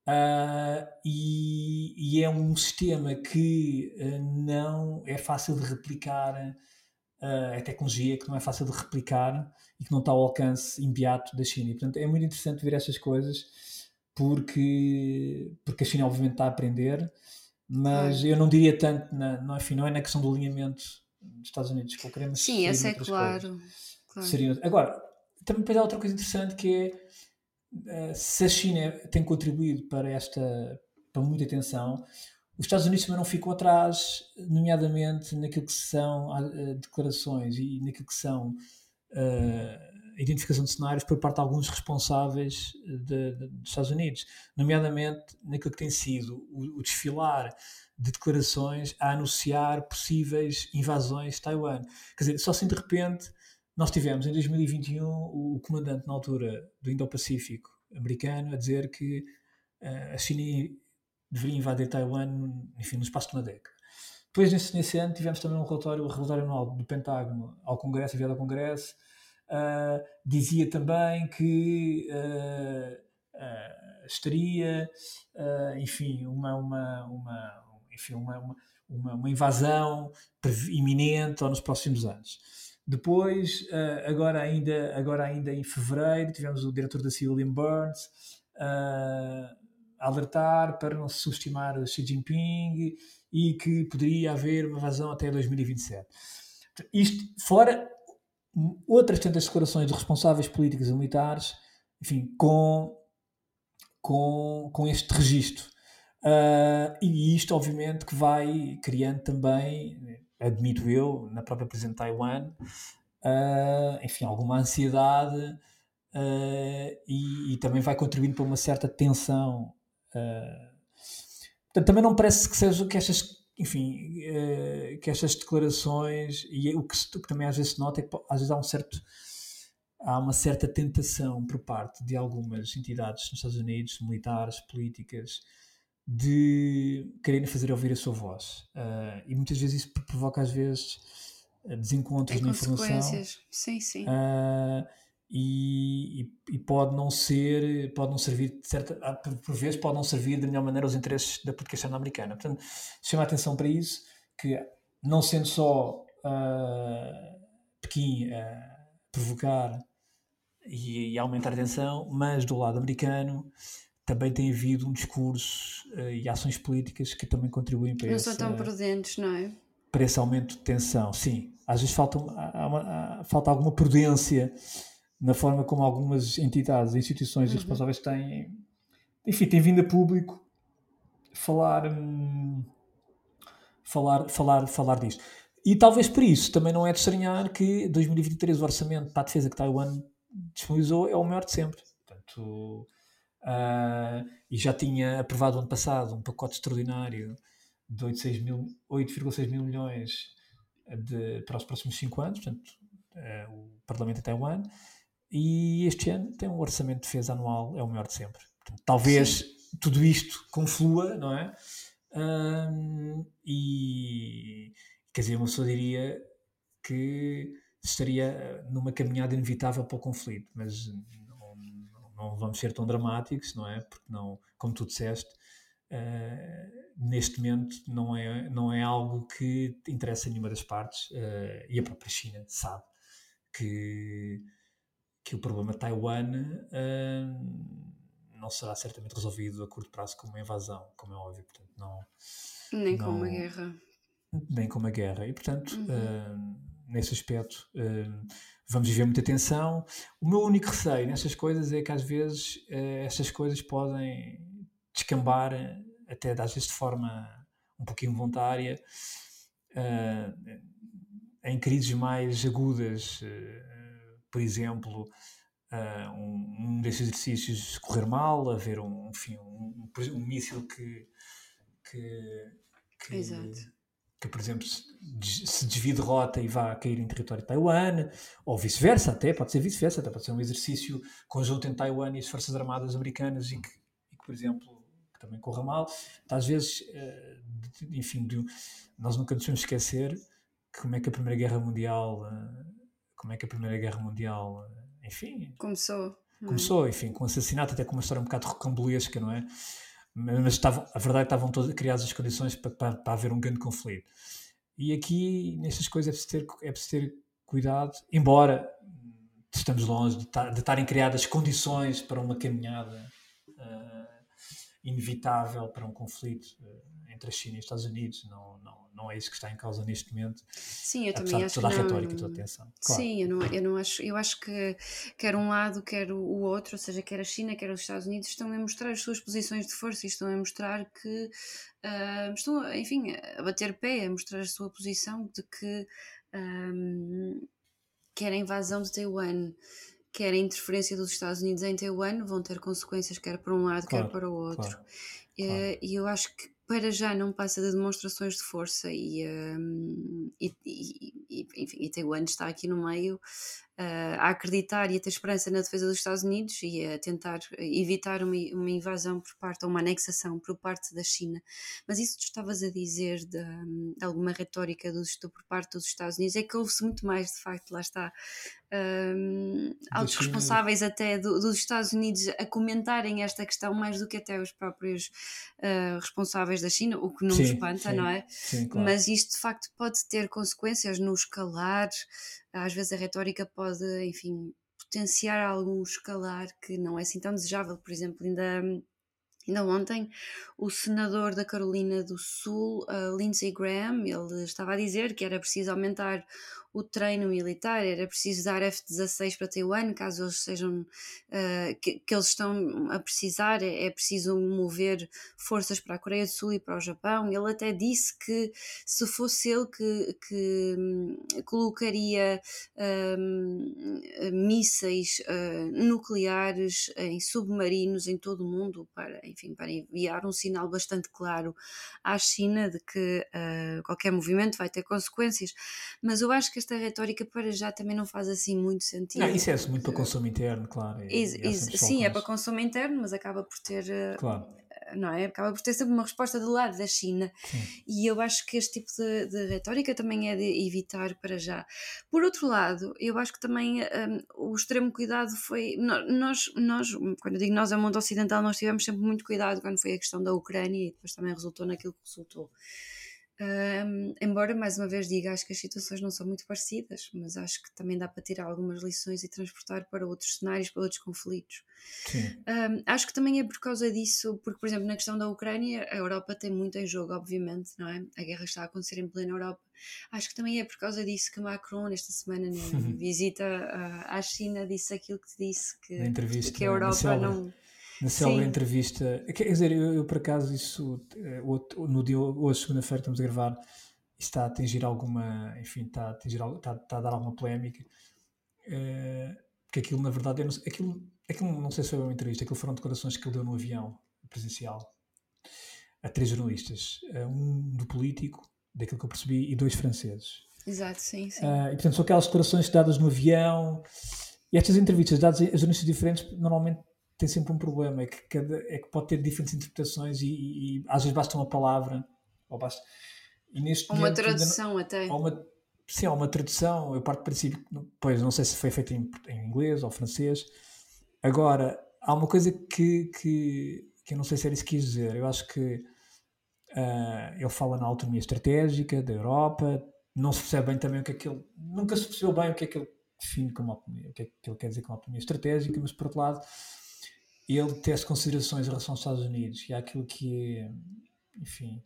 Uh, e, e, é um sistema que uh, não é fácil de replicar, uh, é tecnologia que não é fácil de replicar e que não está ao alcance imediato da China. E, portanto, é muito interessante ver essas coisas porque, porque a China, obviamente, está a aprender, mas eu não diria tanto, na, não, enfim, não é na questão do alinhamento dos Estados Unidos que eu queremos. Sim, essa é claro. claro. Seriam, agora, também depois há outra coisa interessante que é se a China tem contribuído para esta para muita atenção, os Estados Unidos também não ficam atrás, nomeadamente naquilo que são uh, declarações e naquilo que são uh, identificação de cenários por parte de alguns responsáveis de, de, dos Estados Unidos, nomeadamente naquilo que tem sido o, o, desfilar de declarações a anunciar possíveis invasões de Taiwan. Quer dizer, só assim de repente nós tivemos em 2021 o comandante na altura do Indo-Pacífico americano a dizer que uh, a China deveria invadir Taiwan enfim, no espaço de uma década. Depois, nesse, nesse ano, tivemos também um relatório, o relatório anual do Pentágono ao Congresso, enviado ao Congresso, uh, dizia também que uh, estaria, enfim, uma, uma, uma, enfim uma, uma, uma invasão iminente ou nos próximos anos. Depois, uh, agora, ainda, agora ainda em fevereiro, tivemos o diretor da CIA, William Burns, uh, a alertar para não se subestimar Xi Jinping e que poderia haver uma invasão até 2027. Isto, fora outras tantas declarações de responsáveis políticos e militares enfim, com, com, com este registro. Uh, e isto, obviamente, que vai criando também, admito eu, na própria presidente de Taiwan, uh, enfim, alguma ansiedade uh, e, e, também vai contribuindo para uma certa tensão. portanto, também não parece que seja que estas, enfim, que estas declarações e o que, o que, também às vezes se nota é que às vezes há um certo há uma certa tentação por parte de algumas entidades nos Estados Unidos, militares, políticas, de quererem fazer ouvir a sua voz. Uh, e muitas vezes isso provoca, às vezes, desencontros na informação. Sim, sim. Uh, e, e, pode não ser, pode não servir, de certa, ah, por vezes, pode não servir da melhor maneira aos interesses da externa americana. Portanto, chama a atenção para isso, que não sendo só uh, Pequim uh, provocar e, e, aumentar a tensão, mas do lado americano também tem havido um discurso uh, e ações políticas que também contribuem para não essa, são tão prudentes, não é? Para esse aumento de tensão, sim. Às vezes falta, há uma, há, falta alguma prudência na forma como algumas entidades, instituições uhum. e responsáveis têm, enfim, têm vindo a público falar, hum, falar, falar, falar disto. E talvez por isso também não é de estranhar que 2023 o orçamento para a defesa que Taiwan disponibilizou é o maior de sempre. Portanto, Uh, e já tinha aprovado ano passado um pacote extraordinário de 8,6 mil, mil milhões de, para os próximos 5 anos, portanto, uh, o Parlamento de Taiwan, e este ano tem um orçamento de defesa anual, é o maior de sempre. Portanto, talvez Sim. tudo isto conflua, não é? Um, e quer dizer, uma pessoa diria que estaria numa caminhada inevitável para o conflito, mas não vamos ser tão dramáticos, não é? Porque não, como tu disseste, uh, neste momento não é, não é algo que interessa a nenhuma das partes uh, e a própria China sabe que, que o problema de Taiwan uh, não será certamente resolvido a curto prazo com uma invasão, como é óbvio, portanto não... Nem não, com uma guerra. Nem com uma guerra. E, portanto, uhum. nesse aspecto vamos viver muita tensão. O meu único receio nessas coisas é que às vezes uh, essas coisas podem descambar, até às vezes de forma um pouquinho voluntária, uh, em crises mais agudas. Uh, por exemplo, um, um, desses exercícios correr mal, haver um, enfim, um, um, um míssil que, que, que que, por exemplo, se desvie de rota e vá cair em território de Taiwan, ou vice-versa, até, pode ser vice-versa, até pode ser um exercício conjunto entre Taiwan e as Forças Armadas Americanas e que, e que por exemplo, que também corra mal. Então, às vezes, eh, enfim, nós nunca nos podemos esquecer como é que a Primeira Guerra Mundial, eh, como é que a Primeira Guerra Mundial, eh, enfim... Começou. É? Começou, enfim, com assassinato, até com uma história um bocado rocambolesca, não é? Mas estavam, a verdade é estavam todas criadas as condições para, para, para, haver um grande conflito. E aqui, nestas coisas, é preciso ter, é preciso ter cuidado, embora estamos longe de, de estarem criadas condições para uma caminhada uh, inevitável para um conflito uh, entre a China e os Estados Unidos. Não, não, não é isso que está em causa neste momento. Sim, eu também acho toda que a retórica, toda a atenção. Claro. Sim, eu não, eu não acho, eu acho que quer um lado, quer o outro, ou seja, quer a China, quer os Estados Unidos, estão a mostrar as suas posições de força e estão a mostrar que uh, estão, enfim, a bater pé, a mostrar a sua posição de que um, quer a invasão de Taiwan quer a interferência dos Estados Unidos em Taiwan vão ter consequências quer para um lado, claro, quer para o outro. Claro, e, claro. e eu acho que para já não passa de demonstrações de força e, um, e, e, enfim, e Taiwan está aqui no meio uh, a acreditar e a ter esperança na defesa dos Estados Unidos e a tentar evitar uma, uma invasão por parte, ou uma anexação por parte da China. Mas isso que tu estavas a dizer de, de alguma retórica dos, por parte dos Estados Unidos é que houve-se muito mais, de facto, lá está, um, altos responsáveis até do, dos Estados Unidos a comentarem esta questão mais do que até os próprios uh, responsáveis da China, o que não sim, me espanta, sim, não é? Sim, claro. Mas isto de facto pode ter consequências no escalar, às vezes a retórica pode, enfim, potenciar algum escalar que não é assim tão desejável, por exemplo, ainda Ainda ontem, o senador da Carolina do Sul, uh, Lindsey Graham, ele estava a dizer que era preciso aumentar o treino militar, era preciso dar F-16 para Taiwan, caso eles sejam uh, que, que, eles estão a precisar, é, é, preciso mover forças para a Coreia do Sul e para o Japão. Ele até disse que se fosse ele que, que um, colocaria um, mísseis uh, nucleares em submarinos em todo o mundo para, enfim, para enviar um sinal bastante claro à China de que uh, qualquer movimento vai ter consequências. Mas eu acho que esta retórica para já também não faz assim muito sentido. Não, isso é muito para consumo interno, claro. E, e sim, é para consumo interno, mas acaba por ter. Eh, claro não é? Acaba por ter sempre uma resposta do lado da China. Sim. E eu acho que este tipo de, de, retórica também é de evitar para já. Por outro lado, eu acho que também um, o extremo cuidado foi. Nós, nós, quando eu digo nós, é o mundo ocidental, nós tivemos sempre muito cuidado quando foi a questão da Ucrânia e depois também resultou naquilo que resultou. Um, embora, mais uma vez, diga, acho que as situações não são muito parecidas, mas acho que também dá para tirar algumas lições e transportar para outros cenários, para outros conflitos. Um, acho que também é por causa disso, porque, por exemplo, na questão da Ucrânia, a Europa tem muito em jogo, obviamente, não é? A guerra está a acontecer em plena Europa. Acho que também é por causa disso que Macron, esta semana, na visita à China, disse aquilo que disse, que, que a Europa não na célebre entrevista. Quer dizer, eu, eu, por acaso, isso eh, no dia hoje, segunda-feira, estamos a gravar, está a atingir alguma, enfim, está a, atingir, está, está a dar alguma polémica. Uh, porque aquilo, na verdade, não, aquilo, aquilo não sei se foi uma entrevista, aquilo foram declarações que ele deu no avião presencial a três jornalistas, um do político, daquilo que eu percebi, e dois franceses. Exato, sim, sim. Uh, e portanto são aquelas declarações dadas no avião. E estas entrevistas dadas a jornalistas diferentes normalmente tem sempre um problema, é que, cada, é que pode ter diferentes interpretações e, e, e às vezes basta uma palavra, ou basta. E neste uma tradução até. Ou uma, sim, há uma tradução, eu parto do princípio, pois não sei se foi feito em, em inglês ou francês. Agora, há uma coisa que, que, que eu não sei se era isso que quis dizer. Eu acho que uh, ele fala na autonomia estratégica da Europa, não se percebe bem também o que é que ele. Nunca se percebeu bem o que é que ele define como autonomia, o que é que ele quer dizer com autonomia estratégica, mas por outro lado ele tece considerações em relação aos Estados Unidos e àquilo que é, enfim,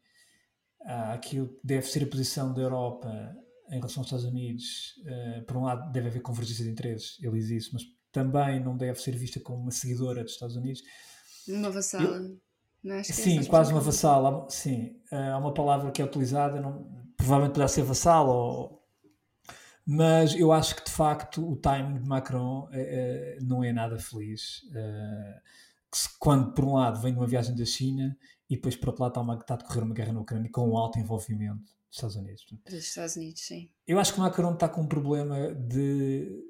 àquilo que deve ser a posição da Europa em relação aos Estados Unidos. Uh, por um lado, deve haver convergência de interesses, ele diz isso, mas também não deve ser vista como uma seguidora dos Estados Unidos. Uma vassala. É sim, quase uma vassala. Sim, uh, há uma palavra que é utilizada, não, provavelmente poderá ser vassala ou mas eu acho que de facto o timing de Macron uh, não é nada feliz. Uh, quando, por um lado, vem de uma viagem da China e depois, por outro lado, está, uma, está a decorrer uma guerra na Ucrânia com um alto envolvimento dos Estados Unidos. Dos Estados Unidos, sim. Eu acho que Macron está com um problema de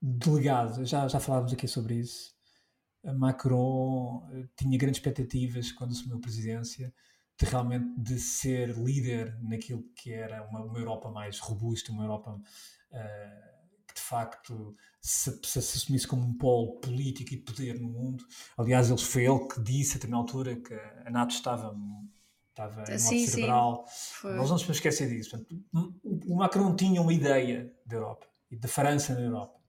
delegado. Já, já falávamos aqui sobre isso. Macron tinha grandes expectativas quando assumiu a presidência de realmente de ser líder naquilo que era uma, uma Europa mais robusta, uma Europa uh, que de facto se, se, se, assumisse como um polo político e de poder no mundo. Aliás, ele foi ele que disse a determinada altura que a NATO estava estava em modo cerebral. Nós não nos podemos esquecer disso. Portanto, o Macron tinha uma ideia da Europa e da França na Europa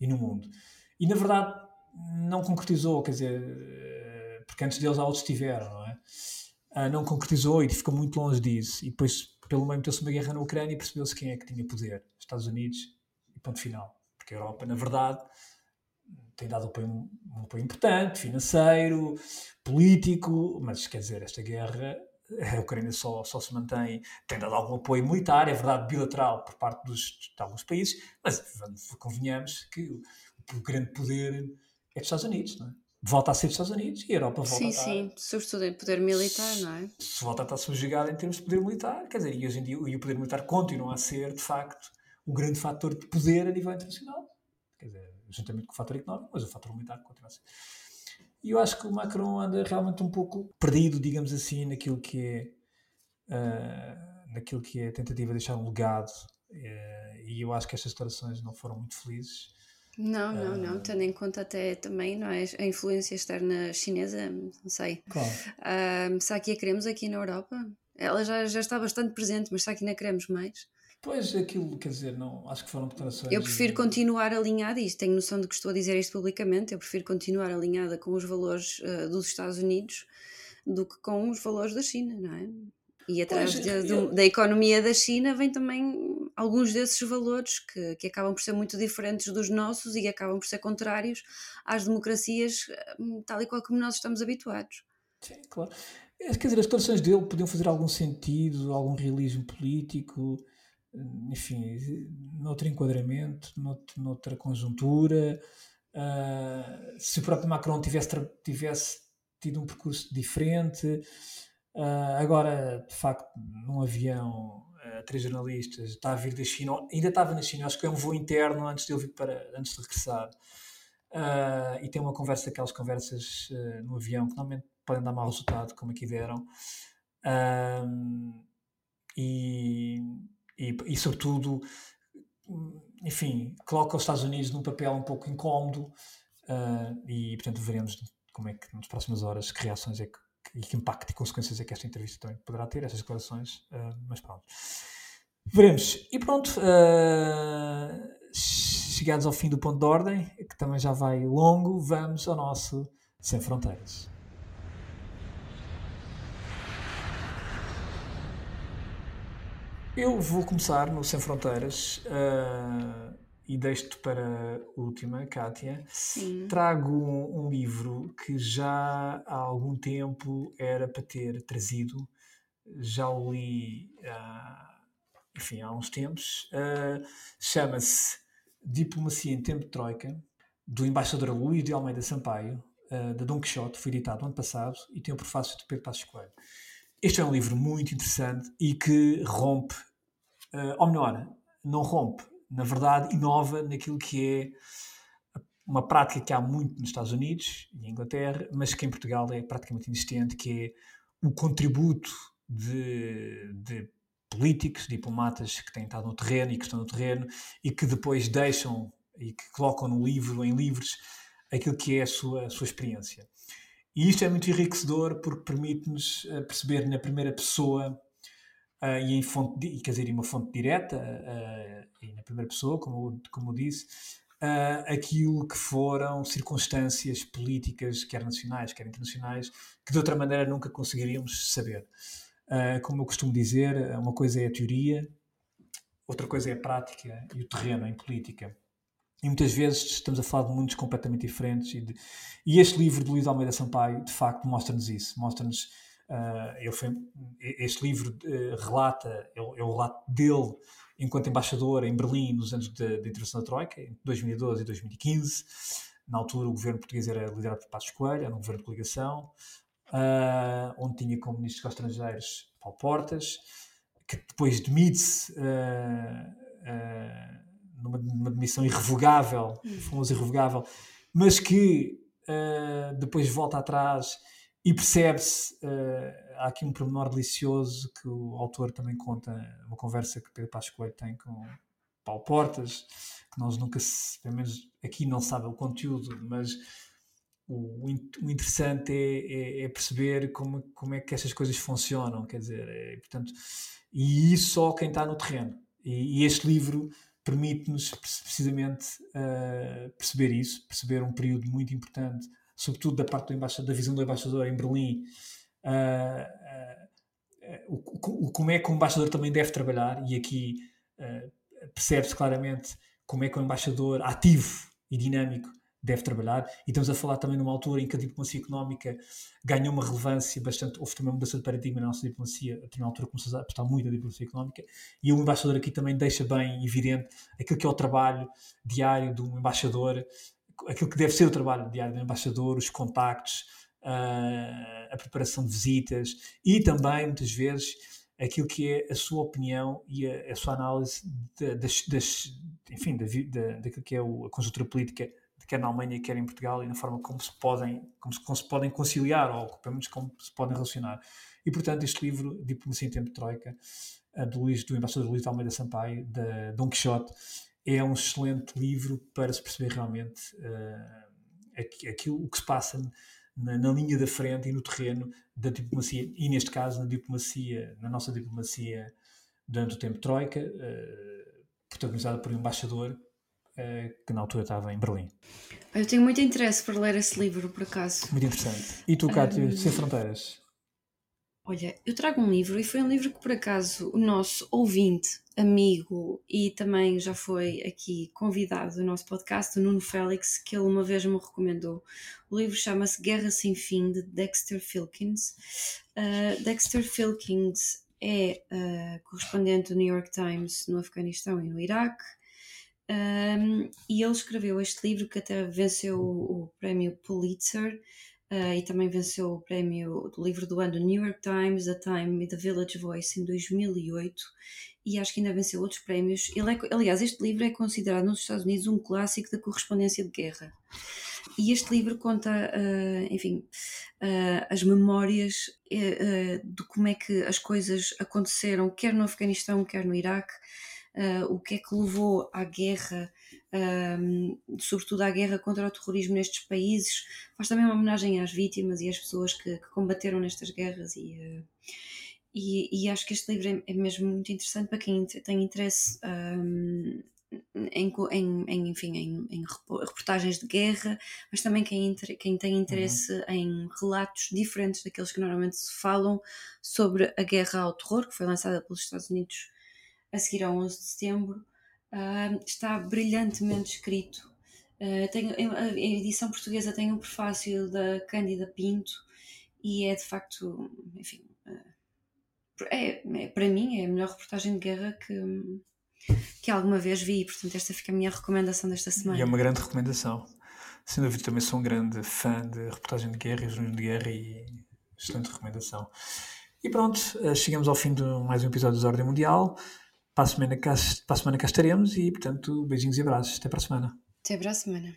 e no mundo. E na verdade não concretizou, quer dizer, eh, porque antes deles há outros tiveram, não é? Uh, não concretizou e ficou muito longe disso. E depois, pelo meio, meteu-se uma guerra na Ucrânia e percebeu-se quem é que tinha poder: Estados Unidos e ponto final. Porque a Europa, na verdade, tem dado apoio, um apoio importante, financeiro, político, mas quer dizer, esta guerra a Ucrânia só, só se mantém, tem dado algum apoio militar, é verdade, bilateral por parte dos, de alguns países, mas convenhamos que o, o grande poder é dos Estados Unidos, não é? Volta a ser dos Estados Unidos e a Europa volta sim, a estar... Sim, sim, sobretudo em poder militar, não é? Se volta a estar subjugada em termos de poder militar, quer dizer, e hoje em dia e o poder militar continua a ser, de facto, um grande fator de poder a nível internacional. Quer dizer, juntamente com o fator económico, mas o fator militar continua a ser. E eu acho que o Macron anda realmente um pouco perdido, digamos assim, naquilo que é, uh, naquilo que é a tentativa de deixar um legado. Uh, e eu acho que estas declarações não foram muito felizes não, não, não, ah. tendo em conta até também não é, a influência externa chinesa, não sei. Claro. Uh, se aqui a queremos aqui na Europa? Ela já, já está bastante presente, mas se aqui não a queremos mais? Pois, aquilo, quer dizer, não, acho que foram declarações... Eu prefiro continuar alinhada, e tenho noção de que estou a dizer isto publicamente, eu prefiro continuar alinhada com os valores uh, dos Estados Unidos do que com os valores da China, não é? E atrás pois, de, eu... da economia da China vem também alguns desses valores que, que acabam por ser muito diferentes dos nossos e acabam por ser contrários às democracias hum, tal e qual como nós estamos habituados. Sim, claro. Quer dizer, as declarações dele podiam fazer algum sentido, algum realismo político, enfim, noutro enquadramento, noutro, noutra conjuntura. Uh, se o próprio Macron tivesse, tivesse tido um percurso diferente. Uh, agora, de facto, num avião, uh, três jornalistas, está a vir da China, ainda estava na China, acho que é um voo interno antes de ele vir para, antes de regressar. Uh, e tem uma conversa, daquelas conversas no avião que normalmente podem dar mau resultado, como aqui deram. e, e, e, sobretudo, enfim, coloca os Estados Unidos num papel um pouco incómodo e, portanto, veremos como é que nas próximas horas, que reações é que, e que impacto e consequências é que esta entrevista também poderá ter, estas declarações, uh, mas pronto. Veremos. E pronto, uh, chegados ao fim do ponto de ordem, que também já vai longo, vamos ao nosso Sem Fronteiras. Eu vou começar no Sem Fronteiras. Uh, e deixo-te para a última, Kátia. Sim. Trago um, um, livro que já há algum tempo era para ter trazido, já o li há, enfim, há uns tempos. Uh, Chama-se Diplomacia em Tempo de Troika, do embaixador Luís de Almeida Sampaio, uh, da Dom Quixote, foi editado ano passado e tem o prefácio de Pedro Passos Coelho. Este é um livro muito interessante e que rompe, uh, ou melhor, não rompe, na verdade, inova naquilo que é uma prática que há muito nos Estados Unidos e Inglaterra, mas que em Portugal é praticamente inexistente, que é o contributo de, de políticos, diplomatas que têm estado no terreno e que estão no terreno e que depois deixam e que colocam no livro, em livros, aquilo que é a sua, a sua experiência. E isto é muito enriquecedor porque permite-nos eh, perceber na primeira pessoa uh, e em fonte, quer dizer, em uma fonte direta, uh, e na primeira pessoa, como, como disse, uh, aquilo que foram circunstâncias políticas, quer nacionais, quer internacionais, que de outra maneira nunca conseguiríamos saber. como eu costumo dizer, uma coisa é a teoria, outra coisa é a prática e o terreno em política. E muitas vezes estamos a falar de mundos completamente diferentes. E, de, e este livro de Luís Almeida Sampaio, de facto, mostra-nos isso. Mostra-nos Uh, ele foi, este livro uh, relata, é, é, o relato dele enquanto embaixador em Berlim nos anos da intervenção da Troika, em 2012 e 2015. Na altura, o governo português era liderado por Passos Coelho, era um governo de coligação, uh, onde tinha como ministro dos estrangeiros Paulo Portas, que depois demite-se numa, numa demissão irrevogável, hum. famoso irrevogável, mas que depois volta atrás e percebe-se, uh, há aqui um pormenor delicioso que o autor também conta, uma conversa que Pedro Passos Coelho tem com Paulo Portas, que nós nunca, se, pelo menos aqui não sabe o conteúdo, mas o, o interessante é, é, é, perceber como, como é que estas coisas funcionam, quer dizer, é, portanto, e isso só quem está no terreno. E, e este livro permite-nos precisamente uh, perceber isso, perceber um período muito importante sobretudo da parte do da visão do embaixador em Berlim, uh, uh, o, o, como é que o embaixador também deve trabalhar, e aqui percebe-se claramente como é que o embaixador ativo e dinâmico deve trabalhar, e estamos a falar também numa altura em que a diplomacia económica ganhou uma relevância bastante, houve também uma mudança de paradigma na nossa diplomacia, a determinada altura começou a apostar muito na diplomacia económica, e o embaixador aqui também deixa bem evidente aquilo que é o trabalho diário de um embaixador, aquilo que deve ser o trabalho diário do embaixador, os contactos, uh, a preparação de visitas e também, muitas vezes, aquilo que é a sua opinião e a, a sua análise de, das, das, enfim, da, da, daquilo que é a conjuntura política quer na Alemanha, quer em Portugal, e na forma como se podem, como se, como se podem conciliar, ou pelo menos como se podem relacionar. E, portanto, este livro, Diplomacia em Tempo de Troika, do, Luís, do embaixador Luís de Almeida Sampaio, da Dom Quixote, é um excelente livro para se perceber realmente uh, aquilo o que se passa na, na, linha da frente e no terreno da diplomacia, e neste caso na diplomacia, na nossa diplomacia durante o tempo Troika, uh, protagonizada por um embaixador uh, que na altura estava em Berlim. Eu tenho muito interesse por ler esse livro, por acaso. Muito interessante. E tu, Cátia, um... Sem Fronteiras? Olha, eu trago um livro e foi um livro que por acaso o nosso ouvinte, amigo e também já foi aqui convidado do nosso podcast, o Nuno Félix, que ele uma vez me recomendou. O livro chama-se Guerra Sem Fim, de Dexter Filkins. Uh, Dexter Filkins é uh, correspondente do New York Times no Afeganistão e no Iraque. Um, e ele escreveu este livro que até venceu o, o prémio Pulitzer Uh, e também venceu o prémio do livro do ano do New York Times, The Time e The Village Voice em 2008 e acho que ainda venceu outros prémios. Ele é, aliás, este livro é considerado nos Estados Unidos um clássico da correspondência de guerra. E este livro conta, uh, enfim, uh, as memórias de como é que as coisas aconteceram, quer no Afeganistão, quer no Iraque, o que é que levou à guerra um, sobretudo à guerra contra o terrorismo nestes países. Faz também uma homenagem às vítimas e às pessoas que, que combateram nestas guerras e, uh, e, e, acho que este livro é, é, mesmo muito interessante para quem tem interesse um, em, em, em, enfim, em, em, reportagens de guerra, mas também quem, quem tem interesse uhum. em relatos diferentes daqueles que normalmente se falam sobre a guerra ao terror, que foi lançada pelos Estados Unidos a seguir ao 11 de setembro uh, está brilhantemente escrito. Uh, tenho, a edição portuguesa tem um prefácio da Cândida Pinto e é de facto, enfim, uh, é, é, para mim é a melhor reportagem de guerra que, que alguma vez vi, portanto esta fica a minha recomendação desta semana. E é uma grande recomendação. Sem dúvida, também sou um grande fã de reportagem de guerra e jornalismo de guerra e excelente recomendação. E pronto, chegamos ao fim de mais um episódio de Ordem Mundial. Para a semana cá, para a semana cá estaremos e, portanto, beijinhos e abraços. Até para a semana. Até para a semana.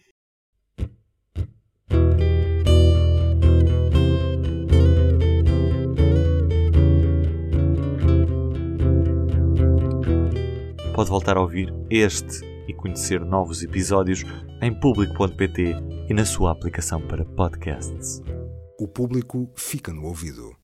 Pode voltar a ouvir este e conhecer novos episódios em público.pt e na sua aplicação para podcasts. O público fica no ouvido.